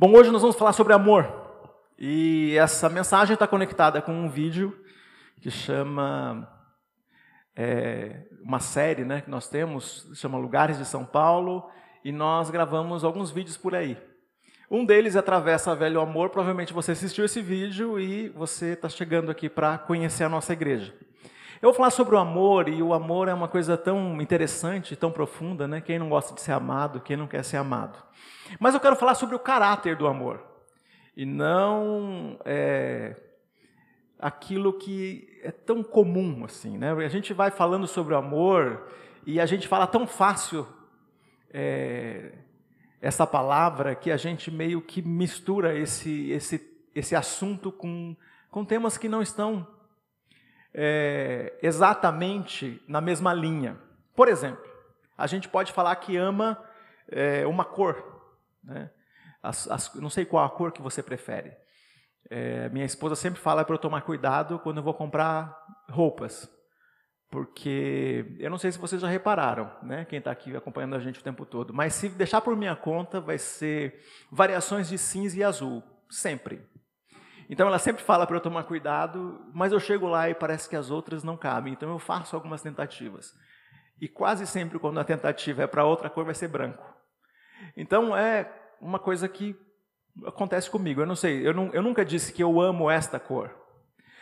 Bom, hoje nós vamos falar sobre amor. E essa mensagem está conectada com um vídeo que chama. É, uma série né, que nós temos, chama Lugares de São Paulo, e nós gravamos alguns vídeos por aí. Um deles atravessa Velho Amor. Provavelmente você assistiu esse vídeo e você está chegando aqui para conhecer a nossa igreja. Eu vou falar sobre o amor, e o amor é uma coisa tão interessante, tão profunda, né? Quem não gosta de ser amado, quem não quer ser amado. Mas eu quero falar sobre o caráter do amor, e não é, aquilo que é tão comum assim. Né? A gente vai falando sobre o amor e a gente fala tão fácil é, essa palavra que a gente meio que mistura esse, esse, esse assunto com, com temas que não estão é, exatamente na mesma linha. Por exemplo, a gente pode falar que ama é, uma cor. Né? As, as, não sei qual a cor que você prefere. É, minha esposa sempre fala para eu tomar cuidado quando eu vou comprar roupas. Porque eu não sei se vocês já repararam, né? quem está aqui acompanhando a gente o tempo todo, mas se deixar por minha conta, vai ser variações de cinza e azul, sempre. Então ela sempre fala para eu tomar cuidado, mas eu chego lá e parece que as outras não cabem. Então eu faço algumas tentativas. E quase sempre quando a tentativa é para outra cor vai ser branco. Então é uma coisa que acontece comigo. Eu não sei, eu, não, eu nunca disse que eu amo esta cor.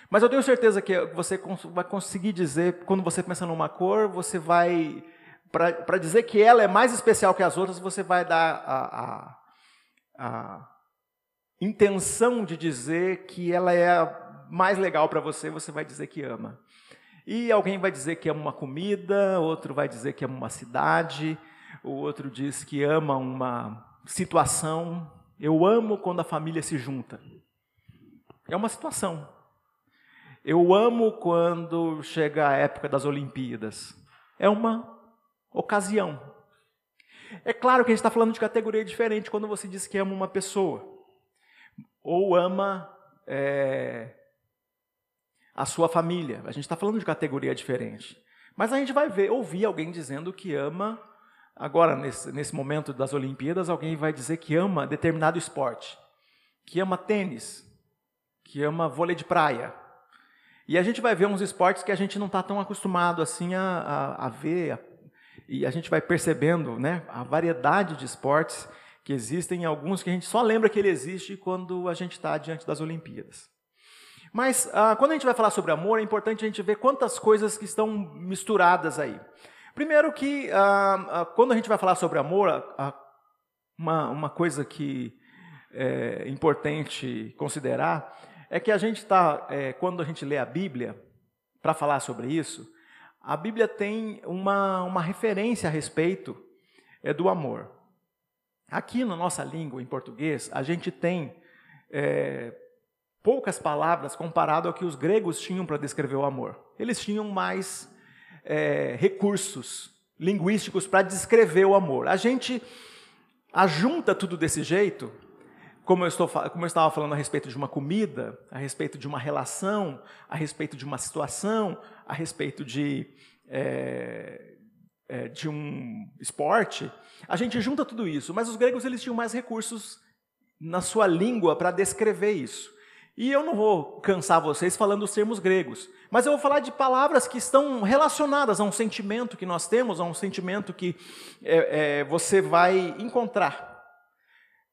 Mas eu tenho certeza que você vai conseguir dizer, quando você pensa numa cor, você vai. Para dizer que ela é mais especial que as outras, você vai dar a, a, a intenção de dizer que ela é mais legal para você, você vai dizer que ama. E alguém vai dizer que ama uma comida, outro vai dizer que ama uma cidade, o outro diz que ama uma situação. Eu amo quando a família se junta. É uma situação. Eu amo quando chega a época das Olimpíadas. É uma ocasião. É claro que a gente está falando de categoria diferente quando você diz que ama uma pessoa ou ama é, a sua família. A gente está falando de categoria diferente. Mas a gente vai ver, ouvir alguém dizendo que ama, agora nesse, nesse momento das Olimpíadas, alguém vai dizer que ama determinado esporte, que ama tênis, que ama vôlei de praia. E a gente vai ver uns esportes que a gente não está tão acostumado assim a, a, a ver, a, e a gente vai percebendo né, a variedade de esportes que existem alguns que a gente só lembra que ele existe quando a gente está diante das Olimpíadas. Mas ah, quando a gente vai falar sobre amor, é importante a gente ver quantas coisas que estão misturadas aí. Primeiro que ah, ah, quando a gente vai falar sobre amor, uma, uma coisa que é importante considerar é que a gente está, é, quando a gente lê a Bíblia, para falar sobre isso, a Bíblia tem uma, uma referência a respeito é, do amor. Aqui na nossa língua, em português, a gente tem é, poucas palavras comparado ao que os gregos tinham para descrever o amor. Eles tinham mais é, recursos linguísticos para descrever o amor. A gente ajunta tudo desse jeito, como eu, estou, como eu estava falando a respeito de uma comida, a respeito de uma relação, a respeito de uma situação, a respeito de é, é, de um esporte, a gente junta tudo isso. Mas os gregos eles tinham mais recursos na sua língua para descrever isso. E eu não vou cansar vocês falando os termos gregos, mas eu vou falar de palavras que estão relacionadas a um sentimento que nós temos, a um sentimento que é, é, você vai encontrar: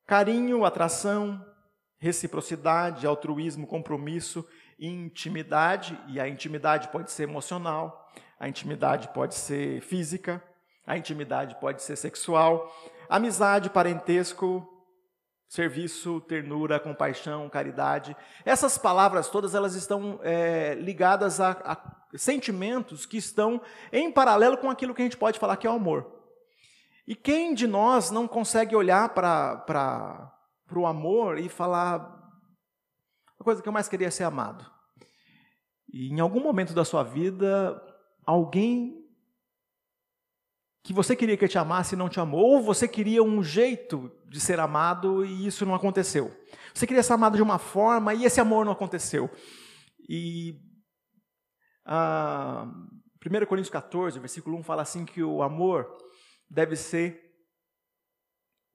carinho, atração, reciprocidade, altruísmo, compromisso, intimidade, e a intimidade pode ser emocional, a intimidade pode ser física, a intimidade pode ser sexual, amizade, parentesco, serviço, ternura, compaixão, caridade. Essas palavras todas elas estão é, ligadas a, a sentimentos que estão em paralelo com aquilo que a gente pode falar que é o amor. E quem de nós não consegue olhar para o amor e falar a coisa que eu mais queria é ser amado? E em algum momento da sua vida, alguém que você queria que te amasse e não te amou, ou você queria um jeito de ser amado e isso não aconteceu. Você queria ser amado de uma forma e esse amor não aconteceu. E ah, 1 Coríntios 14, versículo 1 fala assim que o amor deve ser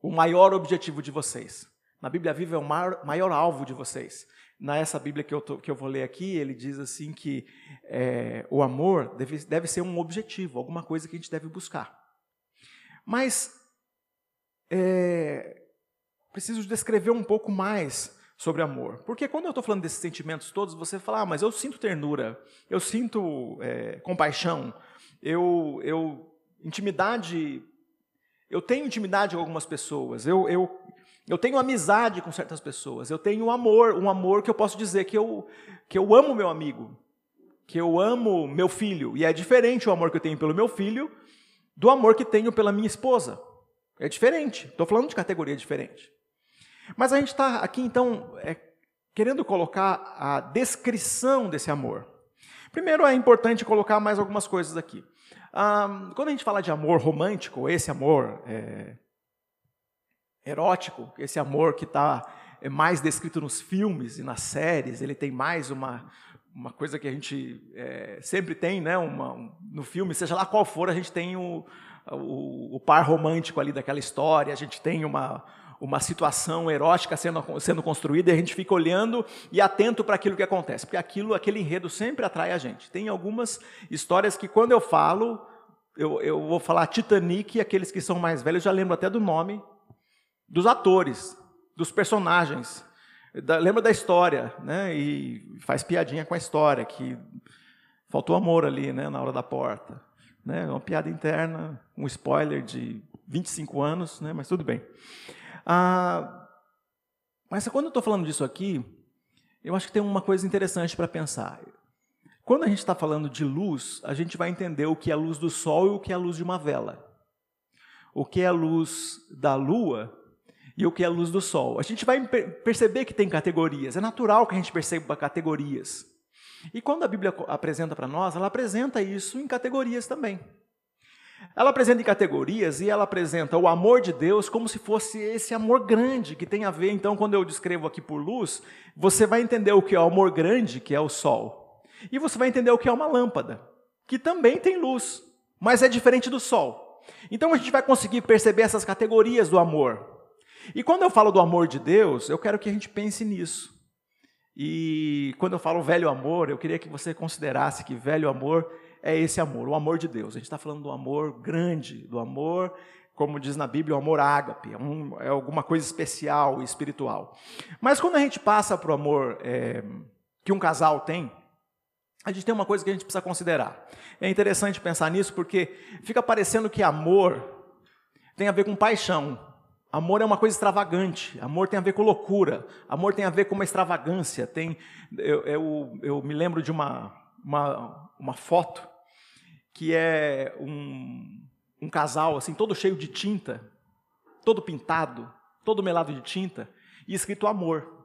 o maior objetivo de vocês. Na Bíblia Viva é o maior, maior alvo de vocês. Nessa Bíblia que eu, tô, que eu vou ler aqui, ele diz assim que é, o amor deve, deve ser um objetivo, alguma coisa que a gente deve buscar. Mas é, preciso descrever um pouco mais sobre amor. Porque quando eu estou falando desses sentimentos todos, você fala, ah, mas eu sinto ternura, eu sinto é, compaixão, eu, eu intimidade, eu tenho intimidade com algumas pessoas, eu, eu, eu tenho amizade com certas pessoas, eu tenho amor, um amor que eu posso dizer que eu, que eu amo meu amigo, que eu amo meu filho, e é diferente o amor que eu tenho pelo meu filho do amor que tenho pela minha esposa. É diferente, estou falando de categoria diferente. Mas a gente está aqui, então, é, querendo colocar a descrição desse amor. Primeiro, é importante colocar mais algumas coisas aqui. Um, quando a gente fala de amor romântico, esse amor é, erótico, esse amor que está é mais descrito nos filmes e nas séries, ele tem mais uma, uma coisa que a gente é, sempre tem, né? Uma, um, no filme, seja lá qual for, a gente tem o, o, o par romântico ali daquela história, a gente tem uma, uma situação erótica sendo, sendo construída e a gente fica olhando e atento para aquilo que acontece, porque aquilo, aquele enredo sempre atrai a gente. Tem algumas histórias que quando eu falo, eu, eu vou falar Titanic, aqueles que são mais velhos já lembram até do nome dos atores, dos personagens, da, lembra da história, né? E faz piadinha com a história que faltou amor ali, né, na hora da porta, né? Uma piada interna, um spoiler de 25 anos, né? Mas tudo bem. Ah, mas quando eu estou falando disso aqui, eu acho que tem uma coisa interessante para pensar. Quando a gente está falando de luz, a gente vai entender o que é a luz do sol e o que é a luz de uma vela. O que é a luz da lua e o que é a luz do sol. A gente vai perceber que tem categorias. É natural que a gente perceba categorias. E quando a Bíblia apresenta para nós, ela apresenta isso em categorias também. Ela apresenta em categorias e ela apresenta o amor de Deus como se fosse esse amor grande, que tem a ver, então, quando eu descrevo aqui por luz, você vai entender o que é o amor grande, que é o sol. E você vai entender o que é uma lâmpada, que também tem luz, mas é diferente do sol. Então a gente vai conseguir perceber essas categorias do amor. E quando eu falo do amor de Deus, eu quero que a gente pense nisso. E quando eu falo velho amor, eu queria que você considerasse que velho amor é esse amor, o amor de Deus. A gente está falando do amor grande, do amor, como diz na Bíblia, o amor ágape, é, um, é alguma coisa especial e espiritual. Mas quando a gente passa para o amor é, que um casal tem, a gente tem uma coisa que a gente precisa considerar. É interessante pensar nisso porque fica parecendo que amor tem a ver com paixão. Amor é uma coisa extravagante, amor tem a ver com loucura, amor tem a ver com uma extravagância. Tem, eu, eu, eu me lembro de uma, uma, uma foto que é um, um casal assim todo cheio de tinta, todo pintado, todo melado de tinta e escrito amor.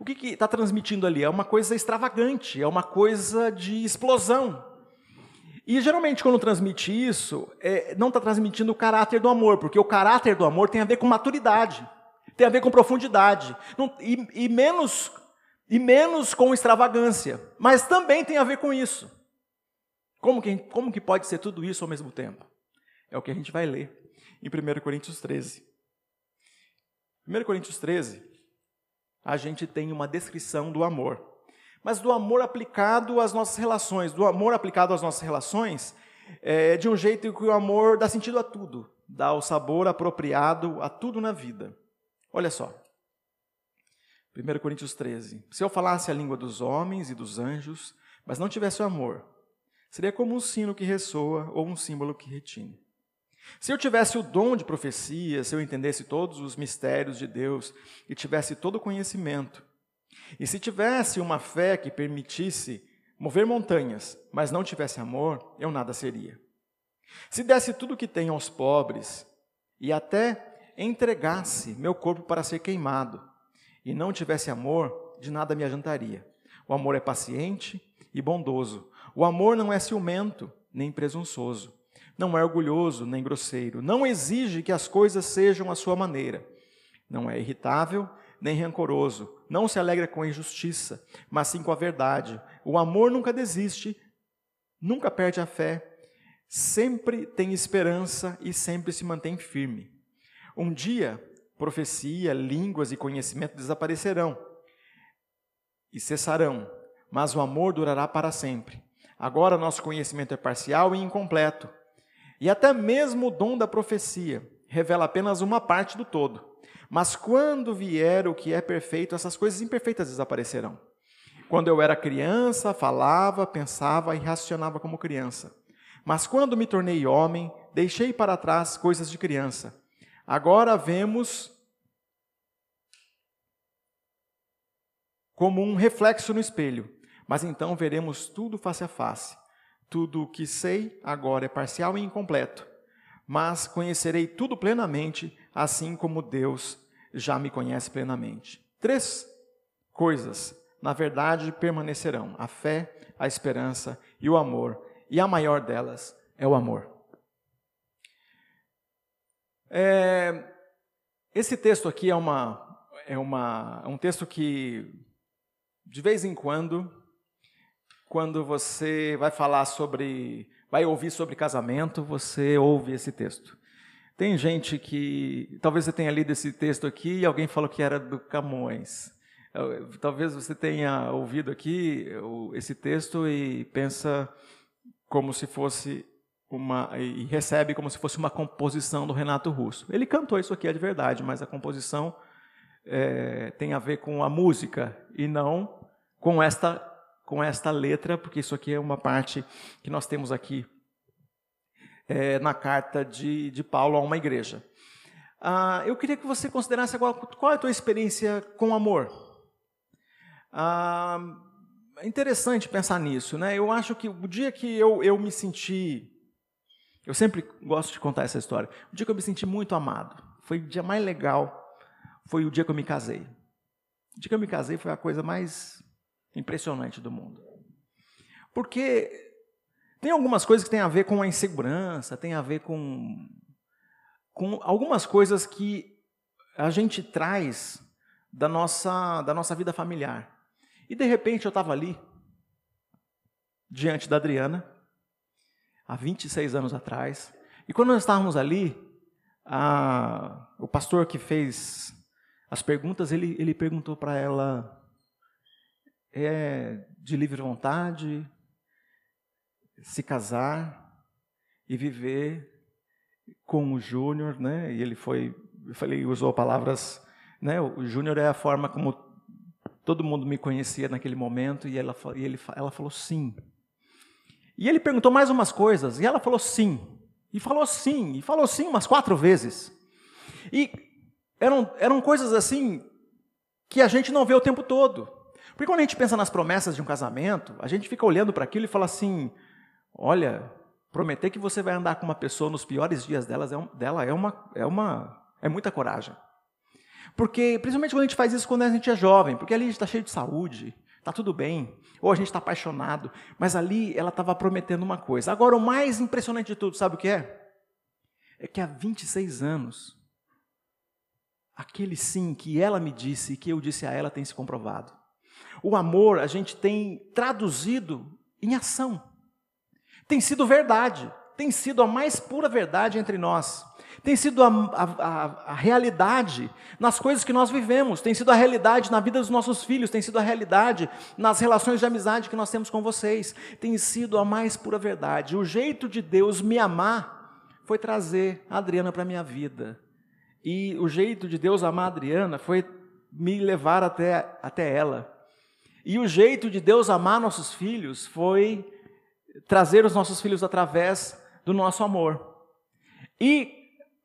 O que está transmitindo ali? É uma coisa extravagante, é uma coisa de explosão. E geralmente, quando transmite isso, é, não está transmitindo o caráter do amor, porque o caráter do amor tem a ver com maturidade, tem a ver com profundidade, não, e, e, menos, e menos com extravagância, mas também tem a ver com isso. Como que, como que pode ser tudo isso ao mesmo tempo? É o que a gente vai ler em 1 Coríntios 13. 1 Coríntios 13, a gente tem uma descrição do amor. Mas do amor aplicado às nossas relações. Do amor aplicado às nossas relações é de um jeito que o amor dá sentido a tudo, dá o sabor apropriado a tudo na vida. Olha só. 1 Coríntios 13. Se eu falasse a língua dos homens e dos anjos, mas não tivesse o amor, Seria como um sino que ressoa ou um símbolo que retine. Se eu tivesse o dom de profecia, se eu entendesse todos os mistérios de Deus e tivesse todo o conhecimento, e se tivesse uma fé que permitisse mover montanhas, mas não tivesse amor, eu nada seria. Se desse tudo o que tenho aos pobres e até entregasse meu corpo para ser queimado, e não tivesse amor, de nada me adiantaria. O amor é paciente e bondoso. O amor não é ciumento, nem presunçoso. Não é orgulhoso, nem grosseiro. Não exige que as coisas sejam à sua maneira. Não é irritável, nem rancoroso. Não se alegra com a injustiça, mas sim com a verdade. O amor nunca desiste, nunca perde a fé, sempre tem esperança e sempre se mantém firme. Um dia profecia, línguas e conhecimento desaparecerão e cessarão, mas o amor durará para sempre. Agora nosso conhecimento é parcial e incompleto. E até mesmo o dom da profecia revela apenas uma parte do todo. Mas quando vier o que é perfeito, essas coisas imperfeitas desaparecerão. Quando eu era criança, falava, pensava e racionava como criança. Mas quando me tornei homem, deixei para trás coisas de criança. Agora vemos como um reflexo no espelho, mas então veremos tudo face a face. Tudo o que sei agora é parcial e incompleto, mas conhecerei tudo plenamente, assim como Deus já me conhece plenamente. Três coisas, na verdade, permanecerão: a fé, a esperança e o amor, e a maior delas é o amor. É, esse texto aqui é, uma, é uma, um texto que, de vez em quando, quando você vai falar sobre, vai ouvir sobre casamento, você ouve esse texto. Tem gente que, talvez você tenha lido esse texto aqui e alguém falou que era do Camões. Talvez você tenha ouvido aqui esse texto e pensa como se fosse uma e recebe como se fosse uma composição do Renato Russo. Ele cantou isso aqui é de verdade, mas a composição é, tem a ver com a música e não com esta com esta letra, porque isso aqui é uma parte que nós temos aqui é, na carta de, de Paulo a uma igreja. Ah, eu queria que você considerasse agora qual é a tua experiência com amor. Ah, é interessante pensar nisso, né? Eu acho que o dia que eu, eu me senti eu sempre gosto de contar essa história. O dia que eu me senti muito amado, foi o dia mais legal, foi o dia que eu me casei. O dia que eu me casei foi a coisa mais impressionante do mundo. Porque tem algumas coisas que têm a ver com a insegurança, tem a ver com, com algumas coisas que a gente traz da nossa, da nossa vida familiar. E de repente eu estava ali, diante da Adriana, há 26 anos atrás. E quando nós estávamos ali, a, o pastor que fez as perguntas, ele, ele perguntou para ela: é de livre vontade se casar e viver com o Júnior, né? E ele foi, eu falei, usou palavras, né? O Júnior é a forma como todo mundo me conhecia naquele momento e ela, e ele, ela falou sim. E ele perguntou mais umas coisas, e ela falou sim. E falou sim, e falou sim umas quatro vezes. E eram, eram coisas assim que a gente não vê o tempo todo. Porque quando a gente pensa nas promessas de um casamento, a gente fica olhando para aquilo e fala assim: olha, prometer que você vai andar com uma pessoa nos piores dias delas é um, dela é uma, é uma é muita coragem. Porque, principalmente quando a gente faz isso quando a gente é jovem, porque ali a gente está cheio de saúde, Está tudo bem. Ou a gente está apaixonado. Mas ali ela estava prometendo uma coisa. Agora, o mais impressionante de tudo, sabe o que é? É que há 26 anos, aquele sim que ela me disse e que eu disse a ela tem se comprovado. O amor a gente tem traduzido em ação. Tem sido verdade. Tem sido a mais pura verdade entre nós tem sido a, a, a, realidade nas coisas que nós vivemos, tem sido a realidade na vida dos nossos filhos, tem sido a realidade nas relações de amizade que nós temos com vocês, tem sido a mais pura verdade. O jeito de Deus me amar foi trazer a Adriana para a minha vida. E o jeito de Deus amar a Adriana foi me levar até, até ela. E o jeito de Deus amar nossos filhos foi trazer os nossos filhos através do nosso amor. E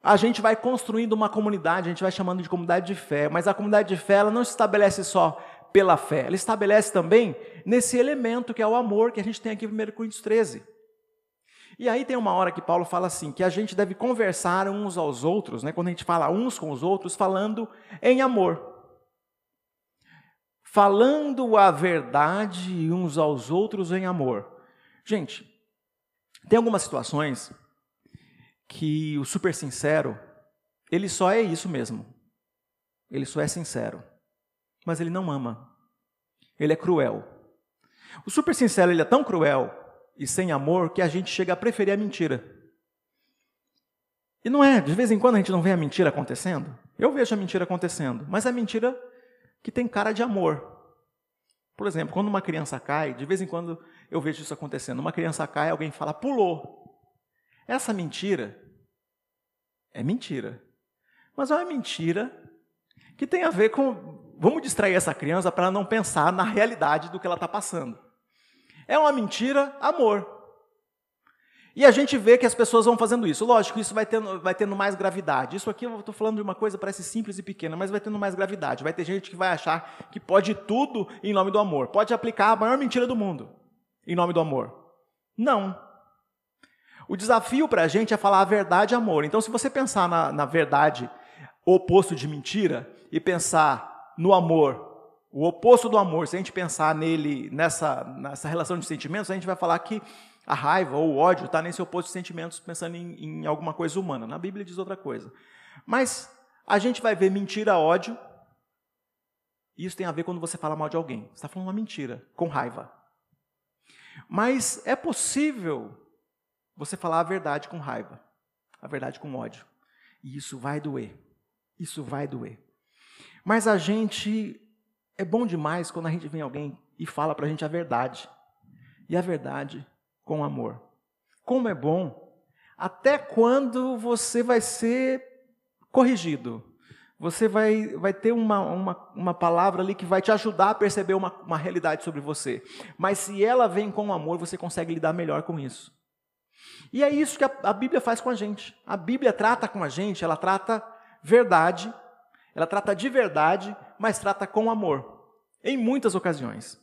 a gente vai construindo uma comunidade, a gente vai chamando de comunidade de fé, mas a comunidade de fé ela não se estabelece só pela fé, ela estabelece também nesse elemento que é o amor que a gente tem aqui em 1 Coríntios 13. E aí tem uma hora que Paulo fala assim, que a gente deve conversar uns aos outros, né, quando a gente fala uns com os outros, falando em amor. Falando a verdade uns aos outros em amor. Gente, tem algumas situações que o super sincero, ele só é isso mesmo. Ele só é sincero. Mas ele não ama. Ele é cruel. O super sincero, ele é tão cruel e sem amor que a gente chega a preferir a mentira. E não é, de vez em quando a gente não vê a mentira acontecendo? Eu vejo a mentira acontecendo, mas a mentira que tem cara de amor. Por exemplo, quando uma criança cai, de vez em quando eu vejo isso acontecendo. Uma criança cai, alguém fala, pulou. Essa mentira é mentira. Mas é uma mentira que tem a ver com. Vamos distrair essa criança para não pensar na realidade do que ela está passando. É uma mentira, amor. E a gente vê que as pessoas vão fazendo isso. Lógico, isso vai tendo, vai tendo mais gravidade. Isso aqui eu estou falando de uma coisa parece simples e pequena, mas vai tendo mais gravidade. Vai ter gente que vai achar que pode tudo em nome do amor. Pode aplicar a maior mentira do mundo em nome do amor. Não. O desafio para a gente é falar a verdade amor. Então, se você pensar na, na verdade, o oposto de mentira, e pensar no amor, o oposto do amor, se a gente pensar nele, nessa, nessa relação de sentimentos, a gente vai falar que a raiva ou o ódio está nesse oposto de sentimentos, pensando em, em alguma coisa humana. Na Bíblia diz outra coisa. Mas a gente vai ver mentira, ódio. Isso tem a ver quando você fala mal de alguém. Você está falando uma mentira, com raiva. Mas é possível você falar a verdade com raiva, a verdade com ódio. E isso vai doer. Isso vai doer. Mas a gente. É bom demais quando a gente vem alguém e fala para a gente a verdade. E a verdade com amor. Como é bom, até quando você vai ser corrigido. Você vai, vai ter uma, uma, uma palavra ali que vai te ajudar a perceber uma, uma realidade sobre você. Mas se ela vem com amor, você consegue lidar melhor com isso. E é isso que a, a Bíblia faz com a gente. A Bíblia trata com a gente, ela trata verdade, ela trata de verdade, mas trata com amor. Em muitas ocasiões.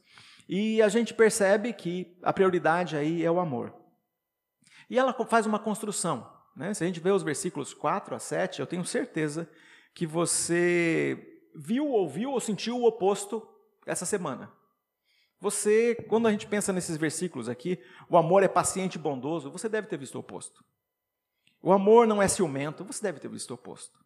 E a gente percebe que a prioridade aí é o amor. E ela faz uma construção. Né? Se a gente vê os versículos 4 a 7, eu tenho certeza que você viu, ouviu ou sentiu o oposto essa semana. Você, quando a gente pensa nesses versículos aqui, o amor é paciente e bondoso, você deve ter visto o oposto. O amor não é ciumento, você deve ter visto o oposto.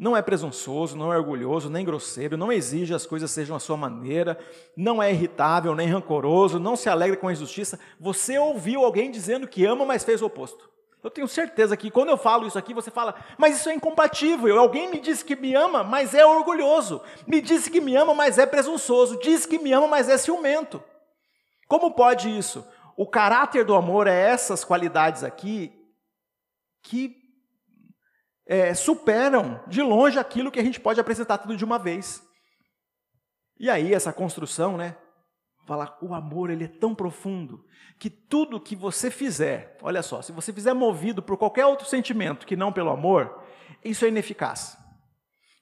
Não é presunçoso, não é orgulhoso, nem grosseiro, não exige as coisas sejam a sua maneira, não é irritável, nem rancoroso, não se alegra com a injustiça. Você ouviu alguém dizendo que ama, mas fez o oposto. Eu tenho certeza que quando eu falo isso aqui, você fala, mas isso é incompatível. Alguém me disse que me ama, mas é orgulhoso. Me disse que me ama, mas é presunçoso. Diz que me ama, mas é ciumento. Como pode isso? O caráter do amor é essas qualidades aqui que é, superam de longe aquilo que a gente pode apresentar tudo de uma vez. E aí essa construção, né? Falar o amor ele é tão profundo que tudo que você fizer, olha só, se você fizer movido por qualquer outro sentimento que não pelo amor, isso é ineficaz.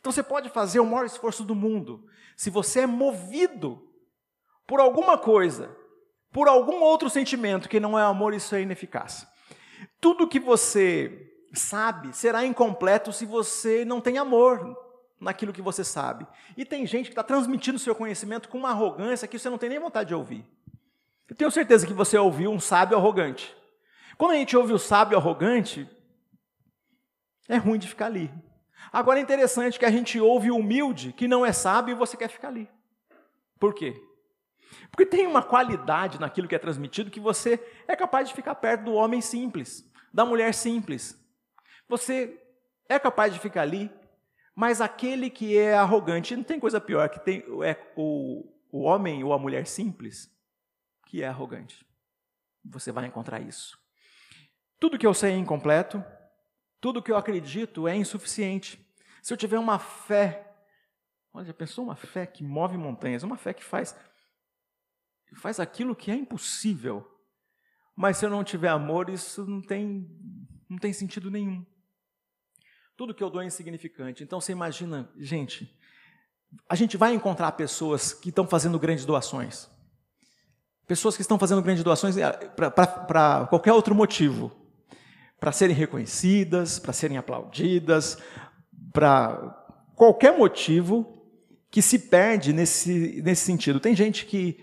Então você pode fazer o maior esforço do mundo, se você é movido por alguma coisa, por algum outro sentimento que não é amor, isso é ineficaz. Tudo que você sabe será incompleto se você não tem amor naquilo que você sabe. E tem gente que está transmitindo seu conhecimento com uma arrogância que você não tem nem vontade de ouvir. Eu tenho certeza que você ouviu um sábio arrogante. Quando a gente ouve o sábio arrogante, é ruim de ficar ali. Agora é interessante que a gente ouve o humilde, que não é sábio, e você quer ficar ali. Por quê? Porque tem uma qualidade naquilo que é transmitido que você é capaz de ficar perto do homem simples, da mulher simples, você é capaz de ficar ali, mas aquele que é arrogante, não tem coisa pior que tem é o, o homem ou a mulher simples que é arrogante. Você vai encontrar isso. Tudo que eu sei é incompleto, tudo que eu acredito é insuficiente. Se eu tiver uma fé, olha, pensou uma fé que move montanhas, uma fé que faz faz aquilo que é impossível. Mas se eu não tiver amor, isso não tem não tem sentido nenhum. Tudo que eu dou é insignificante. Então você imagina, gente, a gente vai encontrar pessoas que estão fazendo grandes doações. Pessoas que estão fazendo grandes doações eh, para qualquer outro motivo. Para serem reconhecidas, para serem aplaudidas, para qualquer motivo que se perde nesse, nesse sentido. Tem gente que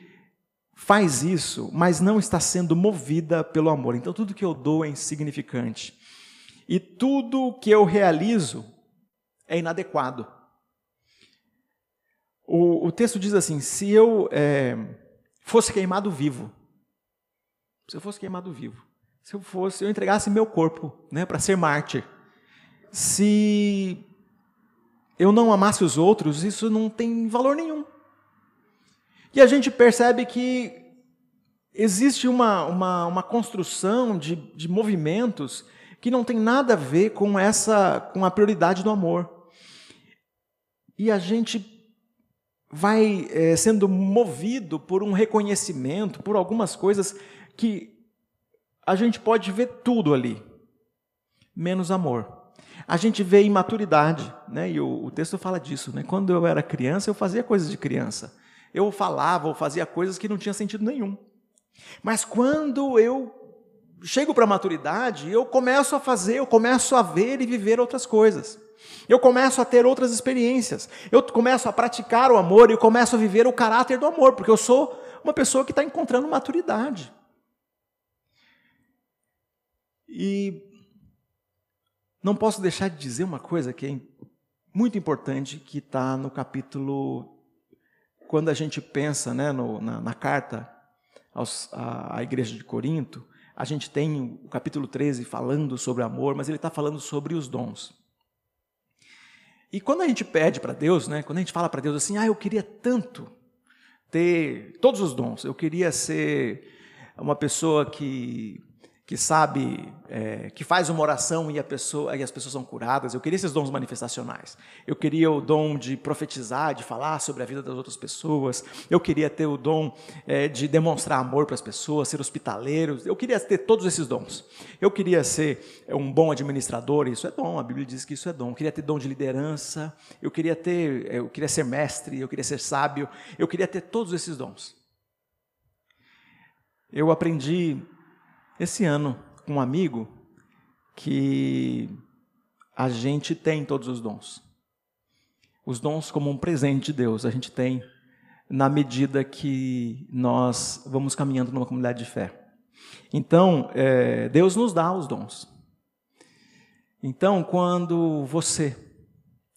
faz isso, mas não está sendo movida pelo amor. Então tudo que eu dou é insignificante e tudo que eu realizo é inadequado. O, o texto diz assim: se eu é, fosse queimado vivo, se eu fosse queimado vivo, se eu fosse, eu entregasse meu corpo, né, para ser mártir, se eu não amasse os outros, isso não tem valor nenhum. E a gente percebe que existe uma, uma, uma construção de, de movimentos que não tem nada a ver com essa com a prioridade do amor. E a gente vai é, sendo movido por um reconhecimento, por algumas coisas que a gente pode ver tudo ali, menos amor. A gente vê imaturidade, né? e o, o texto fala disso. Né? Quando eu era criança, eu fazia coisas de criança. Eu falava ou fazia coisas que não tinham sentido nenhum. Mas quando eu chego para a maturidade, eu começo a fazer, eu começo a ver e viver outras coisas. Eu começo a ter outras experiências. Eu começo a praticar o amor e eu começo a viver o caráter do amor, porque eu sou uma pessoa que está encontrando maturidade. E não posso deixar de dizer uma coisa que é muito importante, que está no capítulo, quando a gente pensa né, no, na, na, carta aos, à, à igreja de Corinto, a gente tem o capítulo 13 falando sobre amor, mas ele está falando sobre os dons. E quando a gente pede para Deus, né, quando a gente fala para Deus assim, ah, eu queria tanto ter todos os dons, eu queria ser uma pessoa que que sabe, é, que faz uma oração e, pessoa, e as pessoas são curadas. Eu queria esses dons manifestacionais. Eu queria o dom de profetizar, de falar sobre a vida das outras pessoas. Eu queria ter o dom é, de demonstrar amor para as pessoas, ser hospitaleiro. Eu queria ter todos esses dons. Eu queria ser um bom administrador. Isso é dom. A Bíblia diz que isso é dom. Eu queria ter dom de liderança. Eu queria ter, é, eu queria ser mestre. Eu queria ser sábio. Eu queria ter todos esses dons. Eu aprendi esse ano com um amigo que a gente tem todos os dons. Os dons como um presente de Deus, a gente tem na medida que nós vamos caminhando numa comunidade de fé. Então, é, Deus nos dá os dons. Então, quando você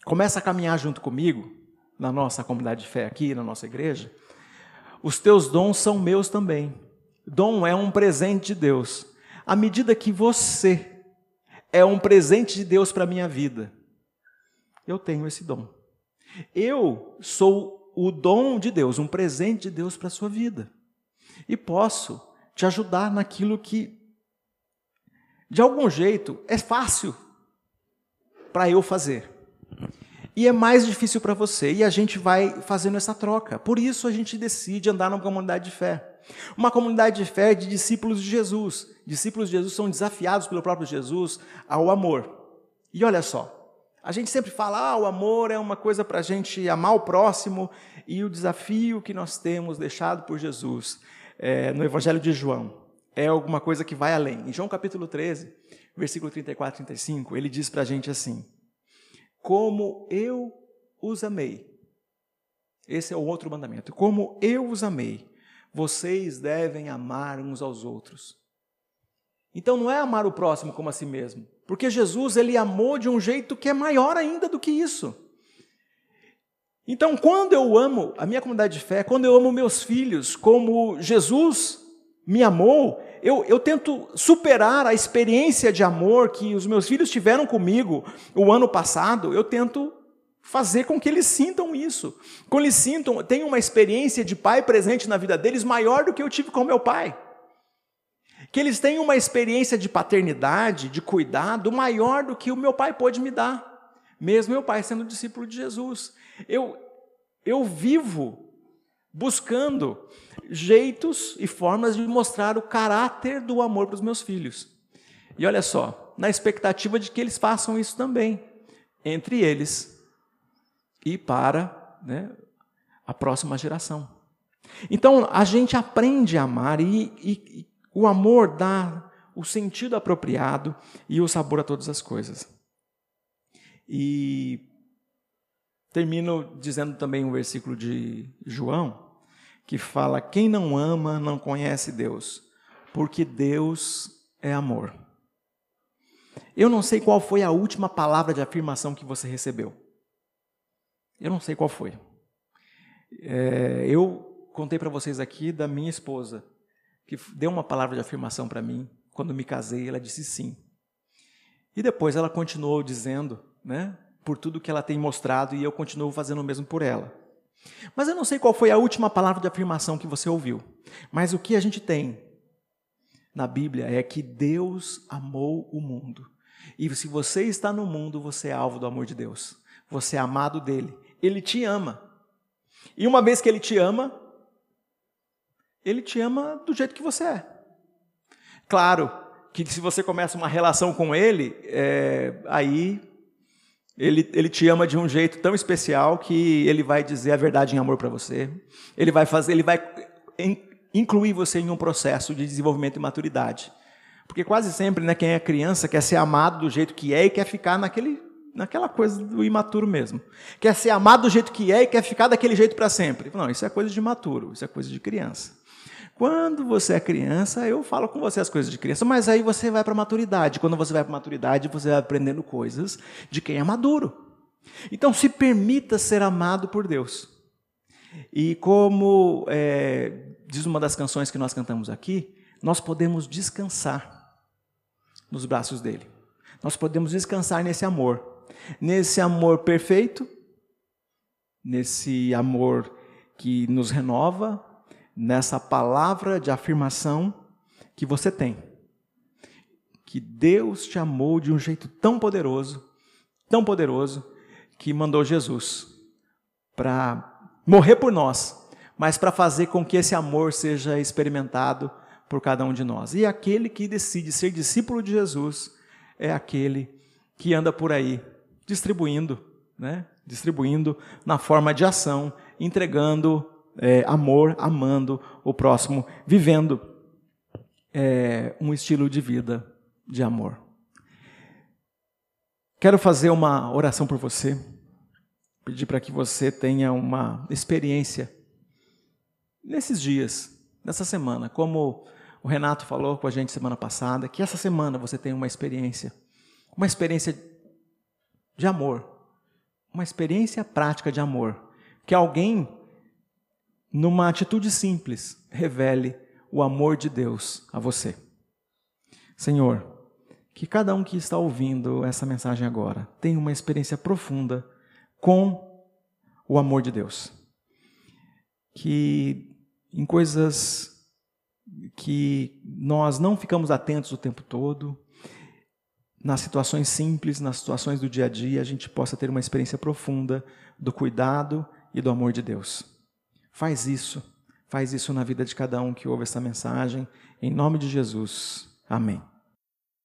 começa a caminhar junto comigo, na nossa comunidade de fé aqui, na nossa igreja, os teus dons são meus também. Dom é um presente de Deus. À medida que você é um presente de Deus para a minha vida, eu tenho esse dom. Eu sou o dom de Deus, um presente de Deus para a sua vida. E posso te ajudar naquilo que, de algum jeito, é fácil para eu fazer. E é mais difícil para você. E a gente vai fazendo essa troca. Por isso a gente decide andar numa comunidade de fé. Uma comunidade de fé de discípulos de Jesus. Discípulos de Jesus são desafiados pelo próprio Jesus ao amor. E olha só, a gente sempre fala, ah, o amor é uma coisa para a gente amar o próximo, e o desafio que nós temos deixado por Jesus é, no Evangelho de João é alguma coisa que vai além. Em João capítulo 13, versículo 34 e 35, ele diz para a gente assim: Como eu os amei. Esse é o outro mandamento. Como eu os amei, vocês devem amar uns aos outros. Então não é amar o próximo como a si mesmo, porque Jesus ele amou de um jeito que é maior ainda do que isso. Então, quando eu amo a minha comunidade de fé, quando eu amo meus filhos como Jesus me amou, eu, eu, tento superar a experiência de amor que os meus filhos tiveram comigo o ano passado, eu tento fazer com que eles sintam isso. Com eles sintam, tenham uma experiência de pai presente na vida deles maior do que eu tive com meu pai. Que eles tenham uma experiência de paternidade, de cuidado maior do que o meu pai pôde me dar. Mesmo meu pai sendo discípulo de Jesus. Eu, eu vivo buscando jeitos e formas de mostrar o caráter do amor para os meus filhos. E olha só, na expectativa de que eles façam isso também. Entre eles, e para né, a próxima geração. Então a gente aprende a amar e, e, e o amor dá o sentido apropriado e o sabor a todas as coisas. E termino dizendo também um versículo de João, que fala: Quem não ama não conhece Deus, porque Deus é amor. Eu não sei qual foi a última palavra de afirmação que você recebeu. Eu não sei qual foi. É, eu contei para vocês aqui da minha esposa, que deu uma palavra de afirmação para mim quando me casei. Ela disse sim. E depois ela continuou dizendo, né, por tudo que ela tem mostrado e eu continuo fazendo o mesmo por ela. Mas eu não sei qual foi a última palavra de afirmação que você ouviu. Mas o que a gente tem na Bíblia é que Deus amou o mundo. E se você está no mundo, você é alvo do amor de Deus. Você é amado dele. Ele te ama. E uma vez que ele te ama, ele te ama do jeito que você é. Claro que se você começa uma relação com ele, é, aí ele, ele te ama de um jeito tão especial que ele vai dizer a verdade em amor para você. Ele vai fazer, ele vai incluir você em um processo de desenvolvimento e maturidade. Porque quase sempre, né, quem é criança quer ser amado do jeito que é e quer ficar naquele, naquela coisa do imaturo mesmo. Quer ser amado do jeito que é e quer ficar daquele jeito para sempre. Não, isso é coisa de imaturo, isso é coisa de criança. Quando você é criança, eu falo com você as coisas de criança, mas aí você vai para a maturidade. Quando você vai para a maturidade, você vai aprendendo coisas de quem é maduro. Então, se permita ser amado por Deus. E como é, diz uma das canções que nós cantamos aqui, nós podemos descansar nos braços dele. Nós podemos descansar nesse amor, nesse amor perfeito, nesse amor que nos renova, nessa palavra de afirmação que você tem. Que Deus te amou de um jeito tão poderoso, tão poderoso, que mandou Jesus para morrer por nós, mas para fazer com que esse amor seja experimentado por cada um de nós. E aquele que decide ser discípulo de Jesus é aquele que anda por aí distribuindo, né? Distribuindo na forma de ação, entregando é, amor, amando o próximo, vivendo é, um estilo de vida de amor. Quero fazer uma oração por você, pedir para que você tenha uma experiência nesses dias, nessa semana, como o Renato falou com a gente semana passada, que essa semana você tenha uma experiência, uma experiência de amor, uma experiência prática de amor, que alguém numa atitude simples, revele o amor de Deus a você. Senhor, que cada um que está ouvindo essa mensagem agora tenha uma experiência profunda com o amor de Deus. Que em coisas que nós não ficamos atentos o tempo todo, nas situações simples, nas situações do dia a dia, a gente possa ter uma experiência profunda do cuidado e do amor de Deus. Faz isso, faz isso na vida de cada um que ouve essa mensagem, em nome de Jesus. Amém.